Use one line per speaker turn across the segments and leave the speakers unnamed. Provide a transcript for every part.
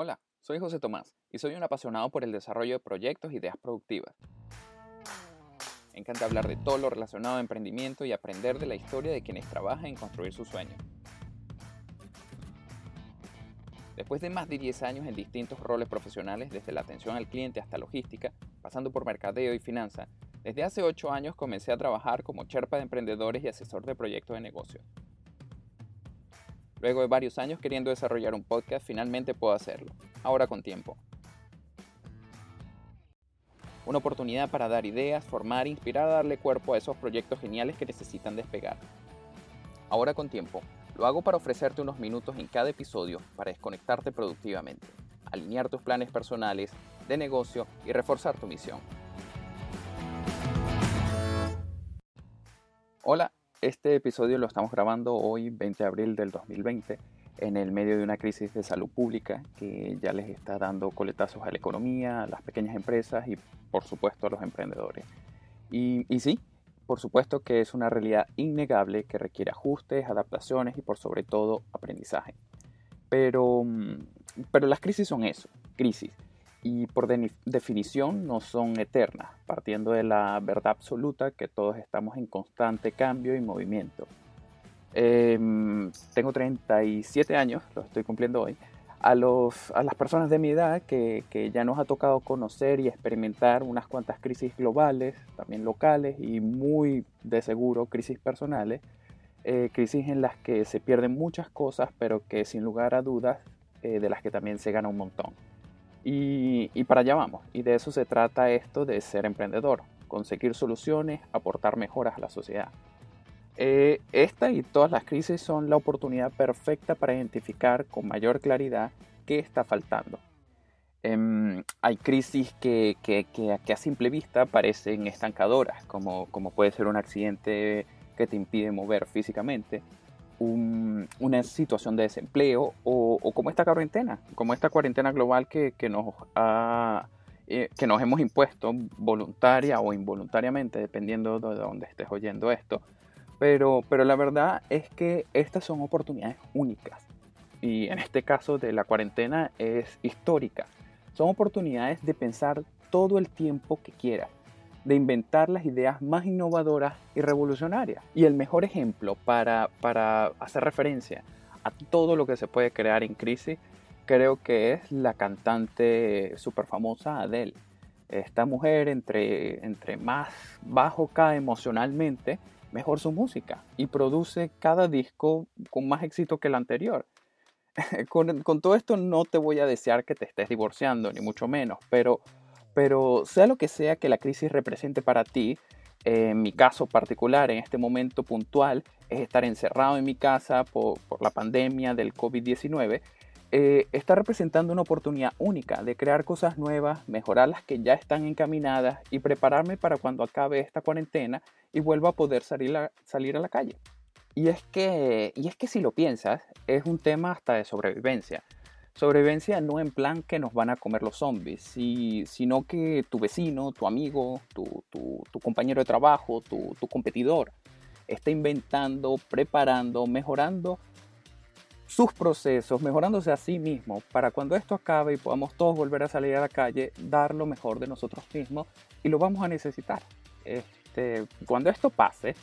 Hola, soy José Tomás y soy un apasionado por el desarrollo de proyectos y ideas productivas. Me encanta hablar de todo lo relacionado a emprendimiento y aprender de la historia de quienes trabajan en construir su sueño. Después de más de 10 años en distintos roles profesionales, desde la atención al cliente hasta logística, pasando por mercadeo y finanza, desde hace 8 años comencé a trabajar como Sherpa de emprendedores y asesor de proyectos de negocio. Luego de varios años queriendo desarrollar un podcast, finalmente puedo hacerlo, ahora con tiempo. Una oportunidad para dar ideas, formar inspirar darle cuerpo a esos proyectos geniales que necesitan despegar. Ahora con tiempo, lo hago para ofrecerte unos minutos en cada episodio para desconectarte productivamente, alinear tus planes personales, de negocio y reforzar tu misión. Hola, este episodio lo estamos grabando hoy, 20 de abril del 2020, en el medio de una crisis de salud pública que ya les está dando coletazos a la economía, a las pequeñas empresas y por supuesto a los emprendedores. Y, y sí, por supuesto que es una realidad innegable que requiere ajustes, adaptaciones y por sobre todo aprendizaje. Pero, mm, pero las crisis son eso, crisis y por definición no son eternas, partiendo de la verdad absoluta que todos estamos en constante cambio y movimiento. Em, tengo 37 años, lo estoy cumpliendo hoy. A, los, a las personas de mi edad que, que, ya nos ha tocado conocer y experimentar unas cuantas crisis globales, también locales y muy de seguro crisis personales, eh, crisis en las que se pierden muchas cosas, pero que sin lugar a dudas eh, de las que también se gana un montón. Y, para allá vamos. Y de eso se trata esto de ser emprendedor. Conseguir soluciones, aportar mejoras a la sociedad. Eh, esta y todas las crisis son la oportunidad perfecta para identificar con mayor claridad qué está faltando. Em, hay crisis que, que, que, a simple vista parecen estancadoras, como, como puede ser un accidente que te impide mover físicamente, una situación de desempleo o, como esta cuarentena, como esta cuarentena global que, nos eh, que nos hemos impuesto voluntaria o involuntariamente, dependiendo de dónde estés oyendo esto. Pero, pero la verdad es que estas son oportunidades únicas. Y en este caso de la cuarentena es histórica. Son oportunidades de pensar todo el tiempo que quieras de inventar las ideas más innovadoras y revolucionarias. Y el mejor ejemplo para, para hacer referencia a todo lo que se puede crear en crisis, creo que es la cantante súper famosa Adele. Esta mujer, entre, entre más bajo cae emocionalmente, mejor su música y produce cada disco con más éxito que el anterior. con, con todo esto no te voy a desear que te estés divorciando, ni mucho menos, pero pero sea lo que sea que la crisis represente para ti, en mi caso particular, en este momento puntual, es estar encerrado en mi casa por, la pandemia del COVID-19, eh, está representando una oportunidad única de crear cosas nuevas, mejorar las que ya están encaminadas y prepararme para cuando acabe esta cuarentena y vuelva a poder salir a, salir a la calle. Y es, que, y es que si lo piensas, es un tema hasta de sobrevivencia. Sobrevivencia no en plan que nos van a comer los zombies, sino que tu vecino, tu amigo, tu, compañero de trabajo, tu, competidor, está inventando, preparando, mejorando sus procesos, mejorándose a sí mismo, para cuando esto acabe y podamos todos volver a salir a la calle, dar lo mejor de nosotros mismos y lo vamos a necesitar. Este, cuando esto pase,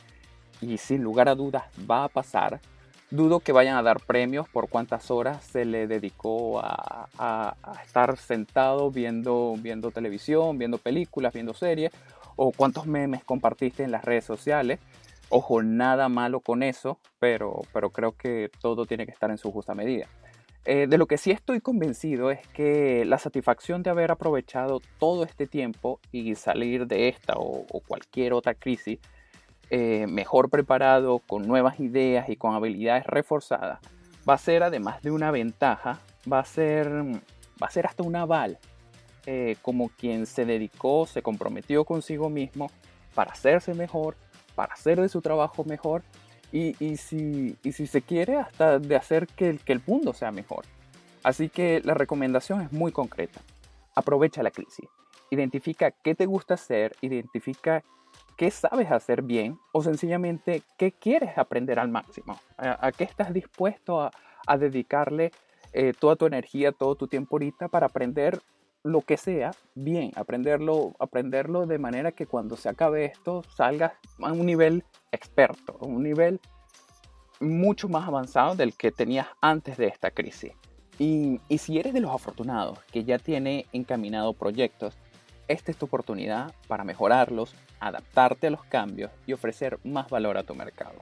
y sin lugar a dudas va a pasar, Dudo que vayan a dar premios por cuántas horas se le dedicó a, estar sentado viendo, viendo televisión, viendo películas, viendo series, o cuántos memes compartiste en las redes sociales. Ojo, nada malo con eso, pero, pero creo que todo tiene que estar en su justa medida. Eh, de lo que sí estoy convencido es que la satisfacción de haber aprovechado todo este tiempo y salir de esta o cualquier otra crisis eh, mejor preparado, con nuevas ideas y con habilidades reforzadas, va a ser además de una ventaja, va a ser, va a ser hasta un aval, eh, como quien se dedicó, se comprometió consigo mismo para hacerse mejor, para hacer de su trabajo mejor y, y, si, y si se quiere hasta de hacer que, que el mundo sea mejor. Así que la recomendación es muy concreta. Aprovecha la crisis. Identifica qué te gusta hacer, identifica qué sabes hacer bien o sencillamente qué quieres aprender al máximo, a, qué estás dispuesto a, dedicarle eh, toda tu energía, todo tu tiempo ahorita para aprender lo que sea bien, aprenderlo, aprenderlo de manera que cuando se acabe esto salgas a un nivel experto, a un nivel mucho más avanzado del que tenías antes de esta crisis. Y, y si eres de los afortunados que ya tiene encaminado proyectos, esta es tu oportunidad para mejorarlos, adaptarte a los cambios y ofrecer más valor a tu mercado.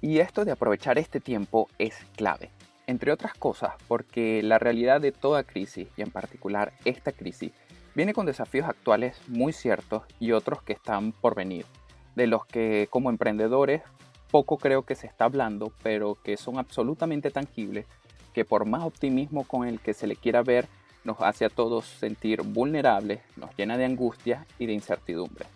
Y esto de aprovechar este tiempo es clave, entre otras cosas porque la realidad de toda crisis, y en particular esta crisis, viene con desafíos actuales muy ciertos y otros que están por venir, de los que como emprendedores poco creo que se está hablando, pero que son absolutamente tangibles, que por más optimismo con el que se le quiera ver, nos hace a todos sentir vulnerables, nos llena de angustia y de incertidumbre.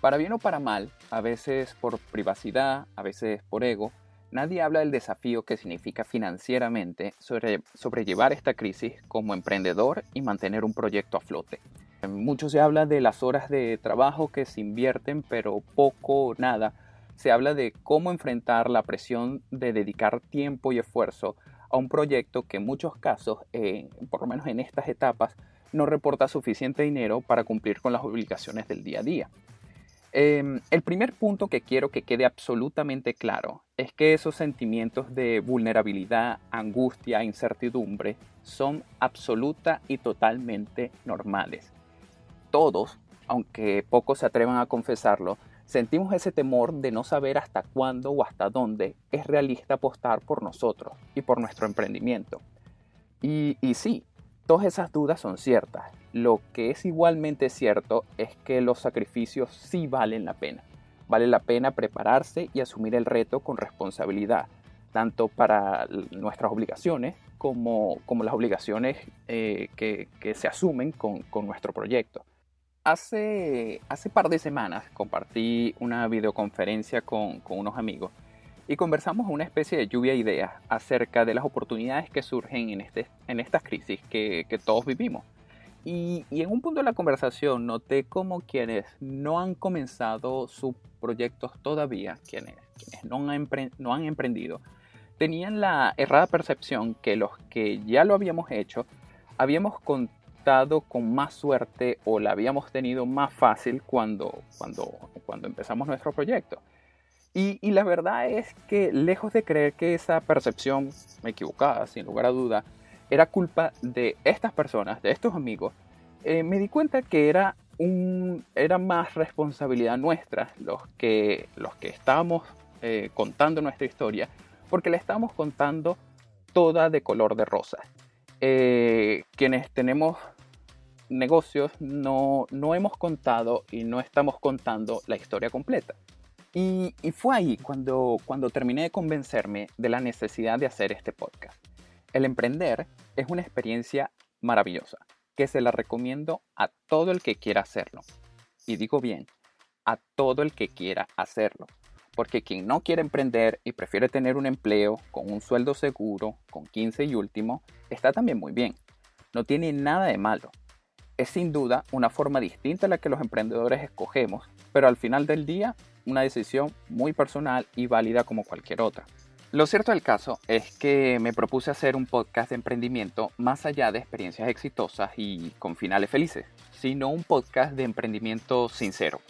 Para bien o para mal, a veces por privacidad, a veces por ego, nadie habla del desafío que significa financieramente sobre, sobrellevar esta crisis como emprendedor y mantener un proyecto a flote. Mucho se habla de las horas de trabajo que se invierten, pero poco o nada se habla de cómo enfrentar la presión de dedicar tiempo y esfuerzo a un proyecto que en muchos casos, eh, por lo menos en estas etapas, no reporta suficiente dinero para cumplir con las obligaciones del día a día. Em, el primer punto que quiero que quede absolutamente claro es que esos sentimientos de vulnerabilidad, angustia, incertidumbre son absoluta y totalmente normales. Todos, aunque pocos se atrevan a confesarlo, Sentimos ese temor de no saber hasta cuándo o hasta dónde es realista apostar por nosotros y por nuestro emprendimiento. Y, y sí, todas esas dudas son ciertas. Lo que es igualmente cierto es que los sacrificios sí valen la pena. Vale la pena prepararse y asumir el reto con responsabilidad, tanto para nuestras obligaciones como, como las obligaciones eh, que, que, se asumen con, con nuestro proyecto. Hace, hace par de semanas compartí una videoconferencia con, con unos amigos y conversamos una especie de lluvia de ideas acerca de las oportunidades que surgen en, este, en estas crisis que, que todos vivimos. Y, y, en un punto de la conversación noté como quienes no han comenzado sus proyectos todavía, quienes, quienes no, han no han emprendido, tenían la errada percepción que los que ya lo habíamos hecho habíamos contado con más suerte o la habíamos tenido más fácil cuando, cuando, cuando empezamos nuestro proyecto. Y, y, la verdad es que lejos de creer que esa percepción equivocada, sin lugar a duda, era culpa de estas personas, de estos amigos, eh, me di cuenta que era, un, era más responsabilidad nuestra los que, los que estábamos eh, contando nuestra historia, porque la estamos contando toda de color de rosa. Eh, quienes tenemos negocios no, no hemos contado y no estamos contando la historia completa. Y, y, fue ahí cuando, cuando terminé de convencerme de la necesidad de hacer este podcast. El emprender es una experiencia maravillosa que se la recomiendo a todo el que quiera hacerlo. Y digo bien, a todo el que quiera hacerlo. Porque quien no quiere emprender y prefiere tener un empleo con un sueldo seguro, con 15 y último, está también muy bien. No tiene nada de malo es sin duda una forma distinta a la que los emprendedores escogemos, pero al final del día una decisión muy personal y válida como cualquier otra. Lo cierto del caso es que me propuse hacer un podcast de emprendimiento más allá de experiencias exitosas y con finales felices, sino un podcast de emprendimiento sincero.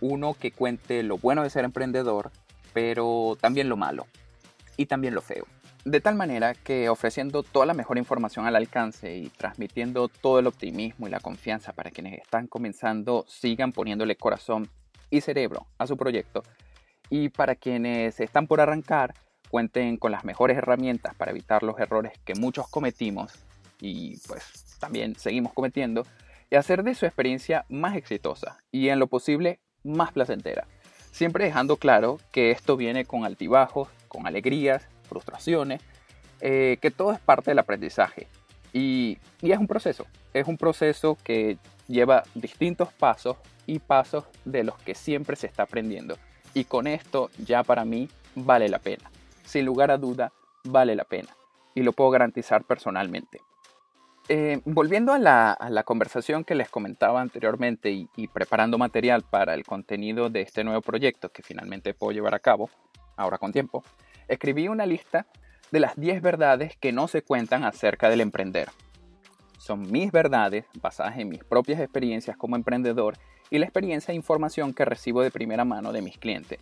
Uno que cuente lo bueno de ser emprendedor, pero también lo malo y también lo feo. De tal manera que ofreciendo toda la mejor información al alcance y transmitiendo todo el optimismo y la confianza para quienes están comenzando sigan poniéndole corazón y cerebro a su proyecto y para quienes están por arrancar cuenten con las mejores herramientas para evitar los errores que muchos cometimos y pues también seguimos cometiendo y hacer de su experiencia más exitosa y en lo posible más placentera. Siempre dejando claro que esto viene con altibajos, con alegrías frustraciones, eh, que todo es parte del aprendizaje. Y, y, es un proceso, es un proceso que lleva distintos pasos y pasos de los que siempre se está aprendiendo. Y con esto ya para mí vale la pena. Sin lugar a duda, vale la pena. Y lo puedo garantizar personalmente. Eh, volviendo a la, conversación que les comentaba anteriormente y, y, preparando material para el contenido de este nuevo proyecto que finalmente puedo llevar a cabo, ahora con tiempo, escribí una lista de las 10 verdades que no se cuentan acerca del emprender. Son mis verdades basadas en mis propias experiencias como emprendedor y la experiencia e información que recibo de primera mano de mis clientes.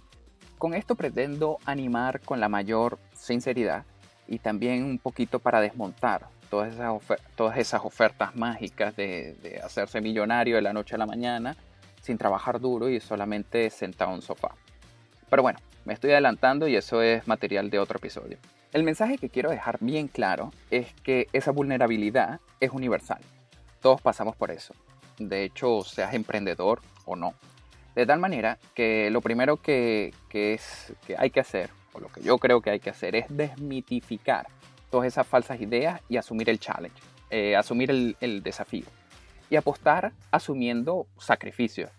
Con esto pretendo animar con la mayor sinceridad y también un poquito para desmontar todas esas, todas esas ofertas mágicas de, de hacerse millonario de la noche a la mañana sin trabajar duro y solamente sentado en un sofá. Pero bueno, me estoy adelantando y eso es material de otro episodio. El mensaje que quiero dejar bien claro es que esa vulnerabilidad es universal. Todos pasamos por eso. De hecho, seas emprendedor o no. De tal manera que lo primero que, que hay que hacer, o lo que yo creo que hay que hacer, es desmitificar todas esas falsas ideas y asumir el challenge, eh, asumir el, desafío. Y apostar asumiendo sacrificios.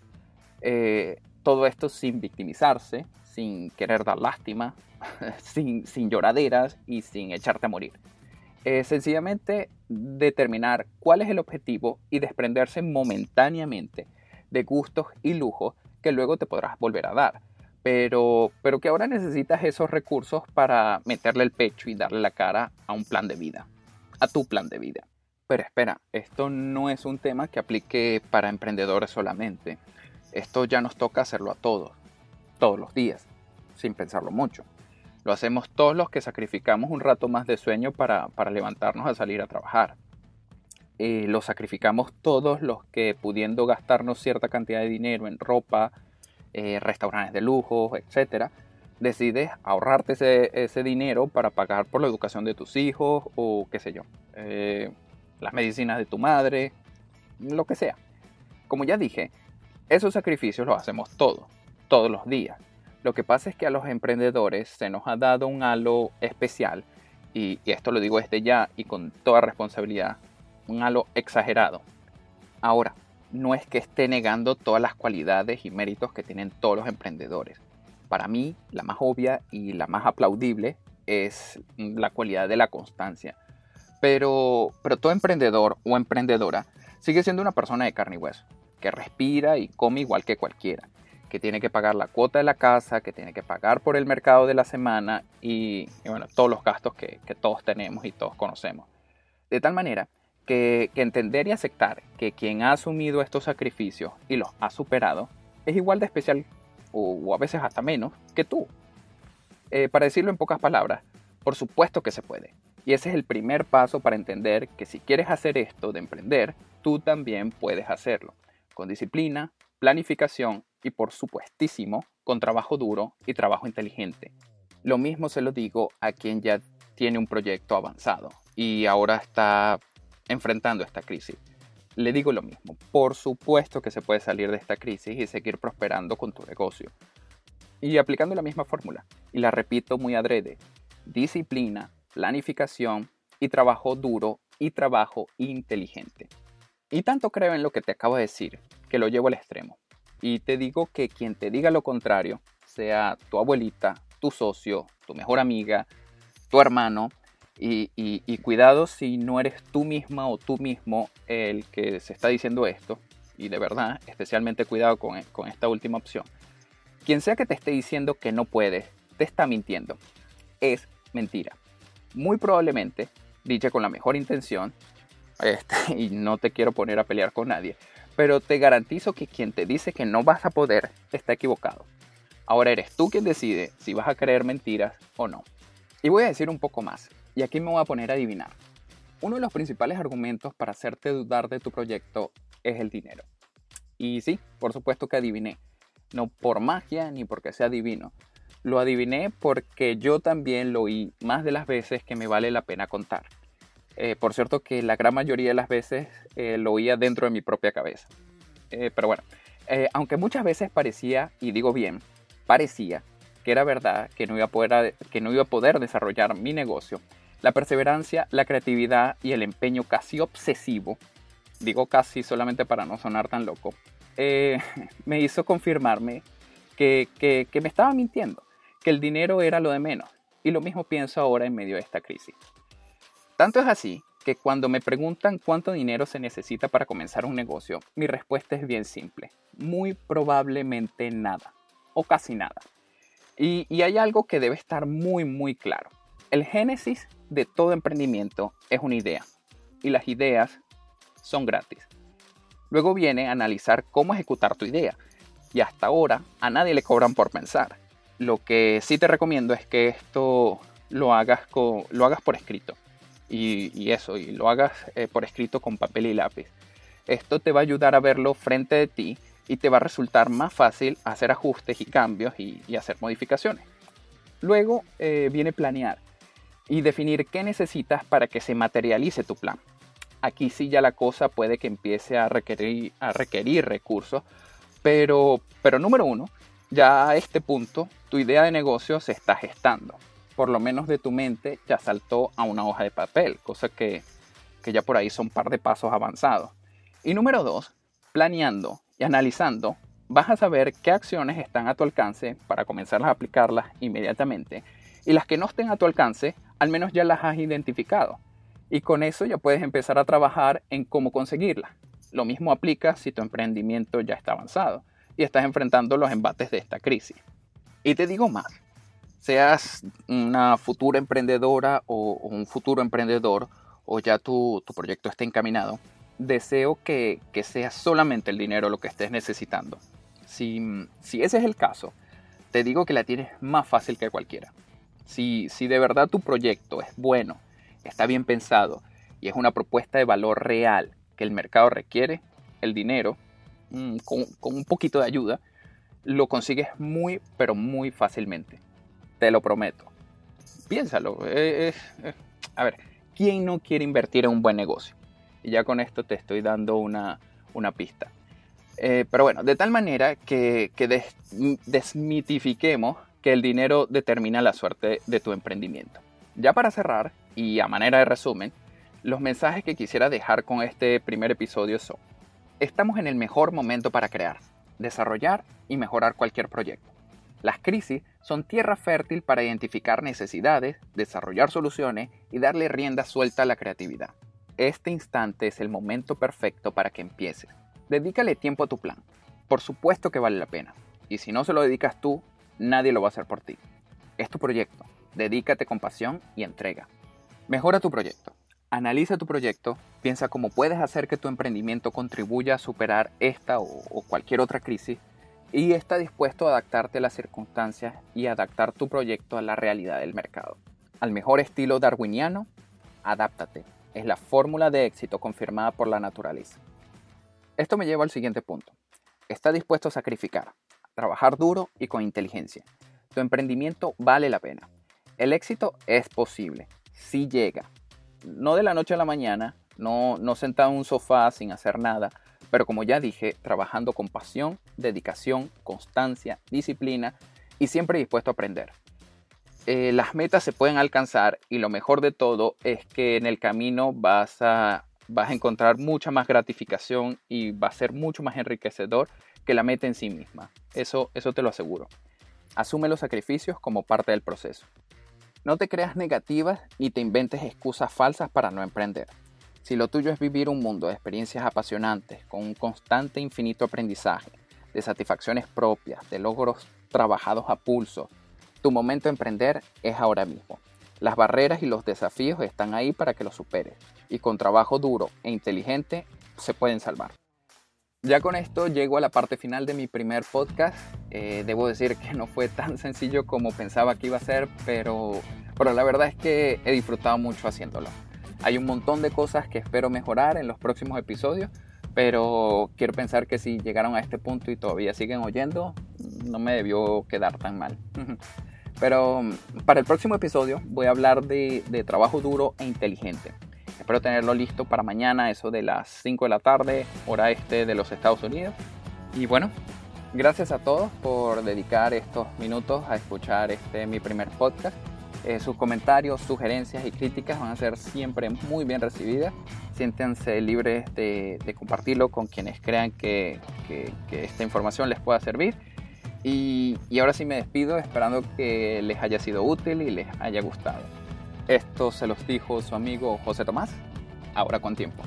Eh, todo esto sin victimizarse, sin querer dar lástima, sin, sin lloraderas y sin echarte a morir. Eh, sencillamente determinar cuál es el objetivo y desprenderse momentáneamente de gustos y lujos que luego te podrás volver a dar. Pero, pero que ahora necesitas esos recursos para meterle el pecho y darle la cara a un plan de vida, a tu plan de vida. Pero espera, esto no es un tema que aplique para emprendedores solamente. Esto ya nos toca hacerlo a todos, todos los días, sin pensarlo mucho. Lo hacemos todos los que sacrificamos un rato más de sueño para, levantarnos a salir a trabajar. Eh, lo sacrificamos todos los que pudiendo gastarnos cierta cantidad de dinero en ropa, eh, restaurantes de lujo, etc., decides ahorrarte ese, dinero para pagar por la educación de tus hijos o qué sé yo, eh, las medicinas de tu madre, lo que sea. Como ya dije, esos sacrificios los hacemos todos, todos los días. Lo que pasa es que a los emprendedores se nos ha dado un halo especial, y, esto lo digo desde ya y con toda responsabilidad, un halo exagerado. Ahora, no es que esté negando todas las cualidades y méritos que tienen todos los emprendedores. Para mí, la más obvia y la más aplaudible es la cualidad de la constancia. Pero, pero todo emprendedor o emprendedora sigue siendo una persona de carne y hueso que respira y come igual que cualquiera, que tiene que pagar la cuota de la casa, que tiene que pagar por el mercado de la semana y, bueno, todos los gastos que, todos tenemos y todos conocemos. De tal manera que, entender y aceptar que quien ha asumido estos sacrificios y los ha superado es igual de especial o, a veces hasta menos que tú. Eh, para decirlo en pocas palabras, por supuesto que se puede. Y ese es el primer paso para entender que si quieres hacer esto de emprender, tú también puedes hacerlo con disciplina, planificación y por supuestísimo con trabajo duro y trabajo inteligente. Lo mismo se lo digo a quien ya tiene un proyecto avanzado y ahora está enfrentando esta crisis. Le digo lo mismo, por supuesto que se puede salir de esta crisis y seguir prosperando con tu negocio. Y aplicando la misma fórmula, y la repito muy adrede, disciplina, planificación y trabajo duro y trabajo inteligente. Y tanto creo en lo que te acabo de decir, que lo llevo al extremo. Y te digo que quien te diga lo contrario, sea tu abuelita, tu socio, tu mejor amiga, tu hermano, y, cuidado si no eres tú misma o tú mismo el que se está diciendo esto, y de verdad, especialmente cuidado con, esta última opción. Quien sea que te esté diciendo que no puedes, te está mintiendo. Es mentira. Muy probablemente, dicha con la mejor intención, este, y no te quiero poner a pelear con nadie, pero te garantizo que quien te dice que no vas a poder está equivocado. Ahora eres tú quien decide si vas a creer mentiras o no. Y voy a decir un poco más, y aquí me voy a poner a adivinar. Uno de los principales argumentos para hacerte dudar de tu proyecto es el dinero. Y sí, por supuesto que adiviné. No por magia ni porque sea divino. Lo adiviné porque yo también lo oí más de las veces que me vale la pena contar. Eh, por cierto que la gran mayoría de las veces eh, lo oía dentro de mi propia cabeza. Eh, pero bueno, aunque muchas veces parecía, y digo bien, parecía que era verdad que no, iba a poder, que no iba a poder desarrollar mi negocio, la perseverancia, la creatividad y el empeño casi obsesivo, digo casi solamente para no sonar tan loco, me hizo confirmarme que, que me estaba mintiendo, que el dinero era lo de menos. Y lo mismo pienso ahora en medio de esta crisis. Tanto es así que cuando me preguntan cuánto dinero se necesita para comenzar un negocio, mi respuesta es bien simple. Muy probablemente nada, o casi nada. Y, hay algo que debe estar muy, muy claro. El génesis de todo emprendimiento es una idea y las ideas son gratis. Luego viene analizar cómo ejecutar tu idea y hasta ahora a nadie le cobran por pensar. Lo que sí te recomiendo es que esto lo hagas, lo hagas por escrito. Y, eso, y lo hagas eh, por escrito con papel y lápiz. Esto te va a ayudar a verlo frente de ti y te va a resultar más fácil hacer ajustes y cambios y, hacer modificaciones. Luego eh, viene planear y definir qué necesitas para que se materialice tu plan. Aquí sí ya la cosa puede que empiece a requerir, a requerir recursos, pero, pero número uno, ya a este punto tu idea de negocio se está gestando. Por lo menos de tu mente ya saltó a una hoja de papel, cosa que, que ya por ahí son un par de pasos avanzados. Y número dos, planeando y analizando, vas a saber qué acciones están a tu alcance para comenzar a aplicarlas inmediatamente y las que no estén a tu alcance, al menos ya las has identificado. Y con eso ya puedes empezar a trabajar en cómo conseguirlas. Lo mismo aplica si tu emprendimiento ya está avanzado y estás enfrentando los embates de esta crisis. Y te digo más, seas una futura emprendedora o, un futuro emprendedor o ya tu, proyecto está encaminado, deseo que, que, sea solamente el dinero lo que estés necesitando. Si, si, ese es el caso, te digo que la tienes más fácil que cualquiera. Si, si de verdad tu proyecto es bueno, está bien pensado y es una propuesta de valor real que el mercado requiere, el dinero, mm, con, un poquito de ayuda, lo consigues muy, pero muy fácilmente. Te lo prometo. Piénsalo. Eh, eh, a ver, ¿quién no quiere invertir en un buen negocio? Y ya con esto te estoy dando una, pista. Eh, pero bueno, de tal manera que, que desmitifiquemos que el dinero determina la suerte de tu emprendimiento. Ya para cerrar, y a manera de resumen, los mensajes que quisiera dejar con este primer episodio son, estamos en el mejor momento para crear, desarrollar y mejorar cualquier proyecto. Las crisis son tierra fértil para identificar necesidades, desarrollar soluciones y darle rienda suelta a la creatividad. Este instante es el momento perfecto para que empieces. Dedícale tiempo a tu plan. Por supuesto que vale la pena. Y si no se lo dedicas tú, nadie lo va a hacer por ti. Es tu proyecto. Dedícate con pasión y entrega. Mejora tu proyecto. Analiza tu proyecto, piensa cómo puedes hacer que tu emprendimiento contribuya a superar esta o, cualquier otra crisis y está dispuesto a adaptarte a las circunstancias y adaptar tu proyecto a la realidad del mercado. Al mejor estilo darwiniano, adáptate. Es la fórmula de éxito confirmada por la naturaleza. Esto me lleva al siguiente punto. Está dispuesto a sacrificar, trabajar duro y con inteligencia. Tu emprendimiento vale la pena. El éxito es posible, si llega, no de la noche a la mañana, no, no sentado en un sofá sin hacer nada, pero como ya dije, trabajando con pasión, dedicación, constancia, disciplina y siempre dispuesto a aprender. Eh, las metas se pueden alcanzar y lo mejor de todo es que en el camino vas a, vas a encontrar mucha más gratificación y va a ser mucho más enriquecedor que la meta en sí misma. Eso, eso te lo aseguro. Asume los sacrificios como parte del proceso. No te creas negativas ni te inventes excusas falsas para no emprender. Si lo tuyo es vivir un mundo de experiencias apasionantes, con un constante infinito aprendizaje, de satisfacciones propias, de logros trabajados a pulso, tu momento de emprender es ahora mismo. Las barreras y los desafíos están ahí para que los superes y con trabajo duro e inteligente se pueden salvar. Ya con esto llego a la parte final de mi primer podcast. Eh, debo decir que no fue tan sencillo como pensaba que iba a ser, pero, pero la verdad es que he disfrutado mucho haciéndolo. Hay un montón de cosas que espero mejorar en los próximos episodios, pero quiero pensar que si llegaron a este punto y todavía siguen oyendo, no me debió quedar tan mal. Pero para el próximo episodio voy a hablar de trabajo duro e inteligente. Espero tenerlo listo para mañana, eso de las 5 de la tarde, hora este de los Estados Unidos. Y bueno, gracias a todos por dedicar estos minutos a escuchar este mi primer podcast. Eh, sus comentarios, sugerencias y críticas van a ser siempre muy bien recibidas. Siéntense libres de, compartirlo con quienes crean que, esta información les pueda servir. Y, y ahora sí me despido esperando que les haya sido útil y les haya gustado. Esto se los dijo su amigo José Tomás, ahora con tiempo.